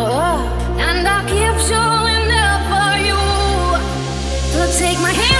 and I keep showing up for you. So take my hand.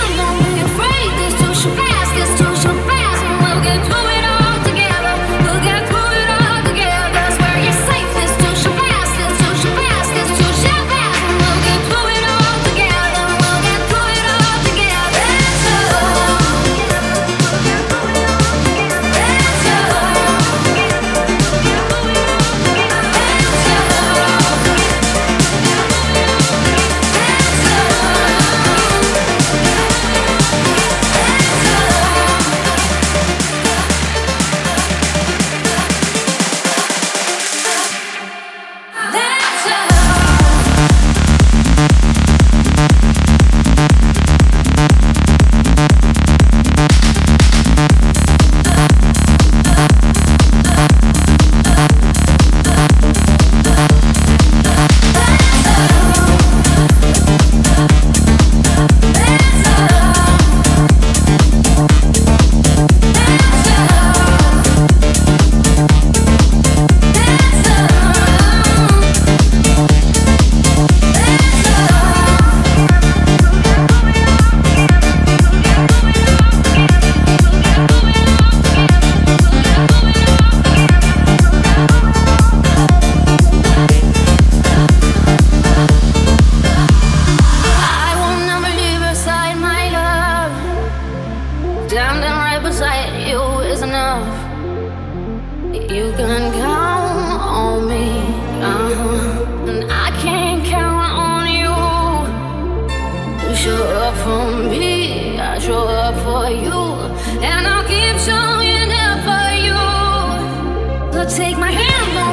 and I'll keep showing up for you. So take my hand.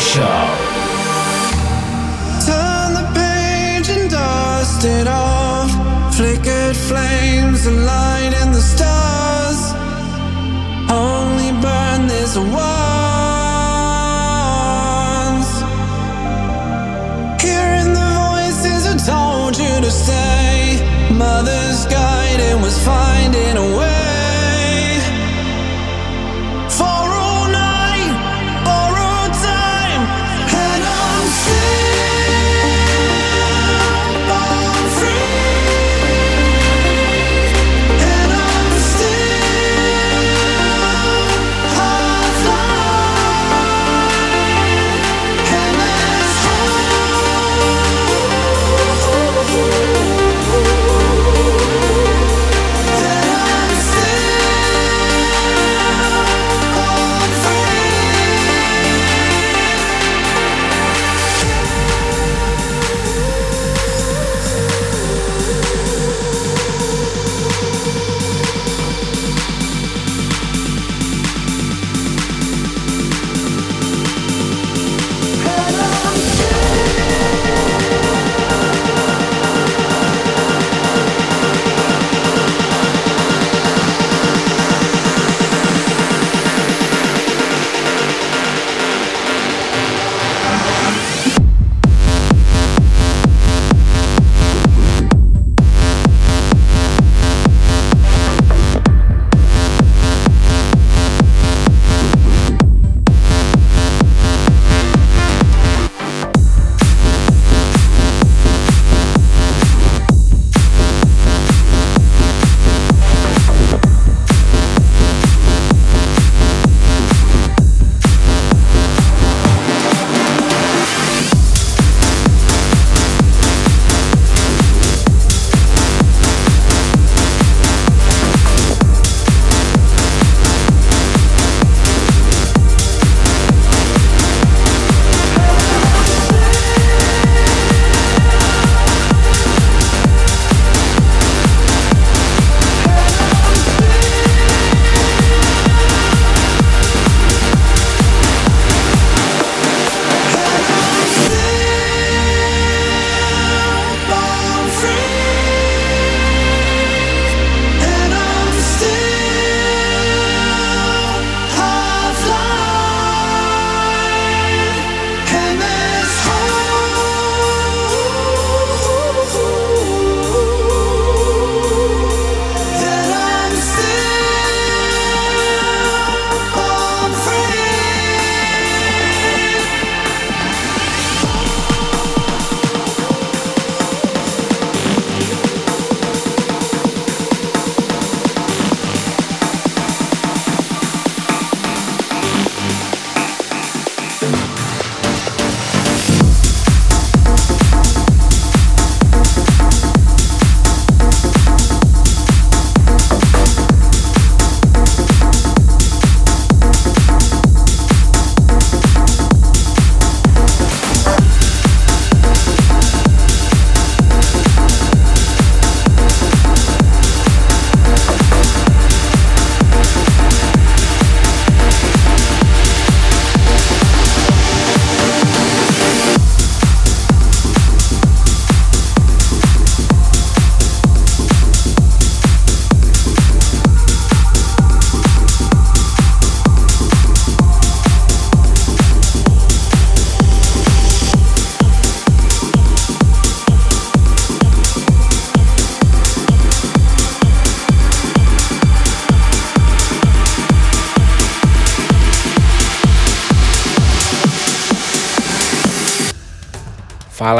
Show. Turn the page and dust it off. Flickered flames and light in the stars. Only burn this once. Hearing the voices who told you to stay. Mother's guiding was finding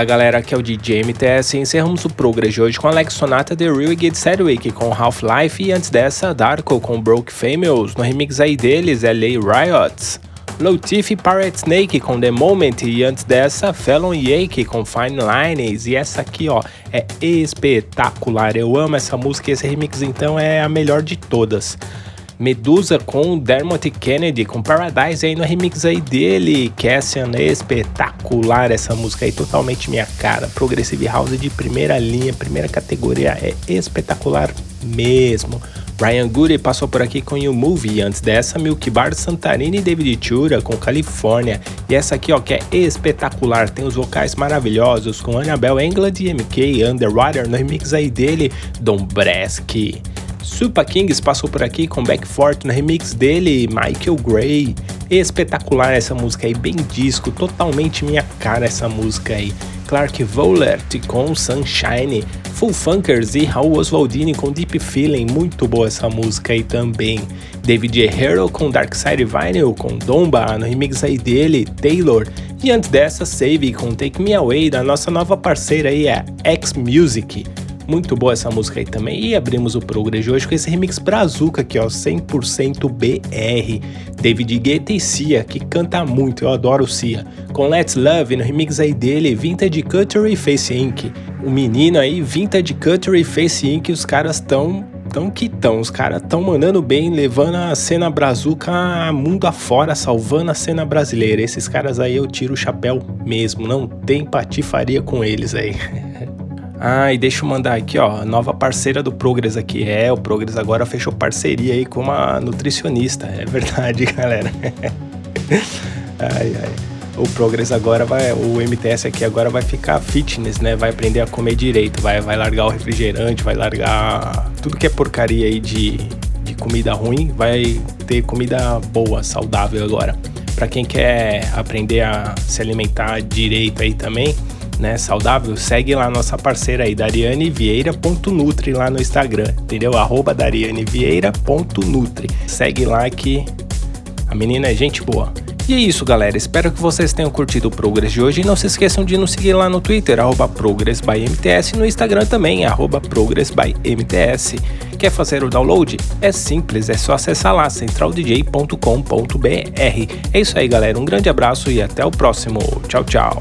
Fala galera, aqui é o DJ MTS e encerramos o Progress de hoje com Alex Sonata The Real e Get Sedwick com Half-Life e antes dessa Darko com Broke Famous, no remix aí deles é LA Riots. Low Tiff e Pirate Snake com The Moment e antes dessa Fallon Yake com Fine Lines e essa aqui ó é espetacular, eu amo essa música e esse remix então é a melhor de todas. Medusa com Dermot Kennedy com Paradise aí no remix aí dele. Cassian espetacular essa música aí, totalmente minha cara. Progressive House de primeira linha, primeira categoria, é espetacular mesmo. Ryan Goody passou por aqui com You Movie, antes dessa Milk Bar Santarini e David Chura com California. E essa aqui ó, que é espetacular, tem os vocais maravilhosos com Annabelle England e MK Underwater no remix aí dele, Dombreski. Super Kings passou por aqui com Backfort no remix dele, Michael Gray. Espetacular essa música aí, bem disco, totalmente minha cara essa música aí. Clark Vollert com Sunshine, Full Funkers e Raul Oswaldini com Deep Feeling, muito boa essa música aí também. David Hero com Dark Side Vinyl com Domba no remix aí dele, Taylor. E antes dessa, Save com Take Me Away da nossa nova parceira aí, a X Music. Muito boa essa música aí também. E abrimos o Progress de hoje com esse remix brazuca aqui, ó, 100% BR. David Guetta e Cia, que canta muito, eu adoro Cia. Com Let's Love, no remix aí dele, Vintage Cuttery Face Inc. O menino aí, Vintage Cuttery Face Inc. Os caras tão tão que tão, os caras tão mandando bem, levando a cena brazuca mundo afora, salvando a cena brasileira. Esses caras aí eu tiro o chapéu mesmo, não tem patifaria com eles aí. Ah, e deixa eu mandar aqui, ó, nova parceira do Progress aqui. É, o Progress agora fechou parceria aí com uma nutricionista. É verdade, galera. ai, ai. O Progress agora vai, o MTS aqui agora vai ficar fitness, né? Vai aprender a comer direito, vai, vai largar o refrigerante, vai largar tudo que é porcaria aí de, de comida ruim, vai ter comida boa, saudável agora. Para quem quer aprender a se alimentar direito aí também, né, saudável, segue lá nossa parceira aí, darianevieira.nutri lá no Instagram, entendeu? Arroba darianevieira.nutri. Segue lá que a menina é gente boa. E é isso, galera. Espero que vocês tenham curtido o Progress de hoje. E não se esqueçam de nos seguir lá no Twitter, ProgressByMTS, e no Instagram também, arroba ProgressByMTS. Quer fazer o download? É simples, é só acessar lá, centraldj.com.br. É isso aí, galera. Um grande abraço e até o próximo. Tchau, tchau.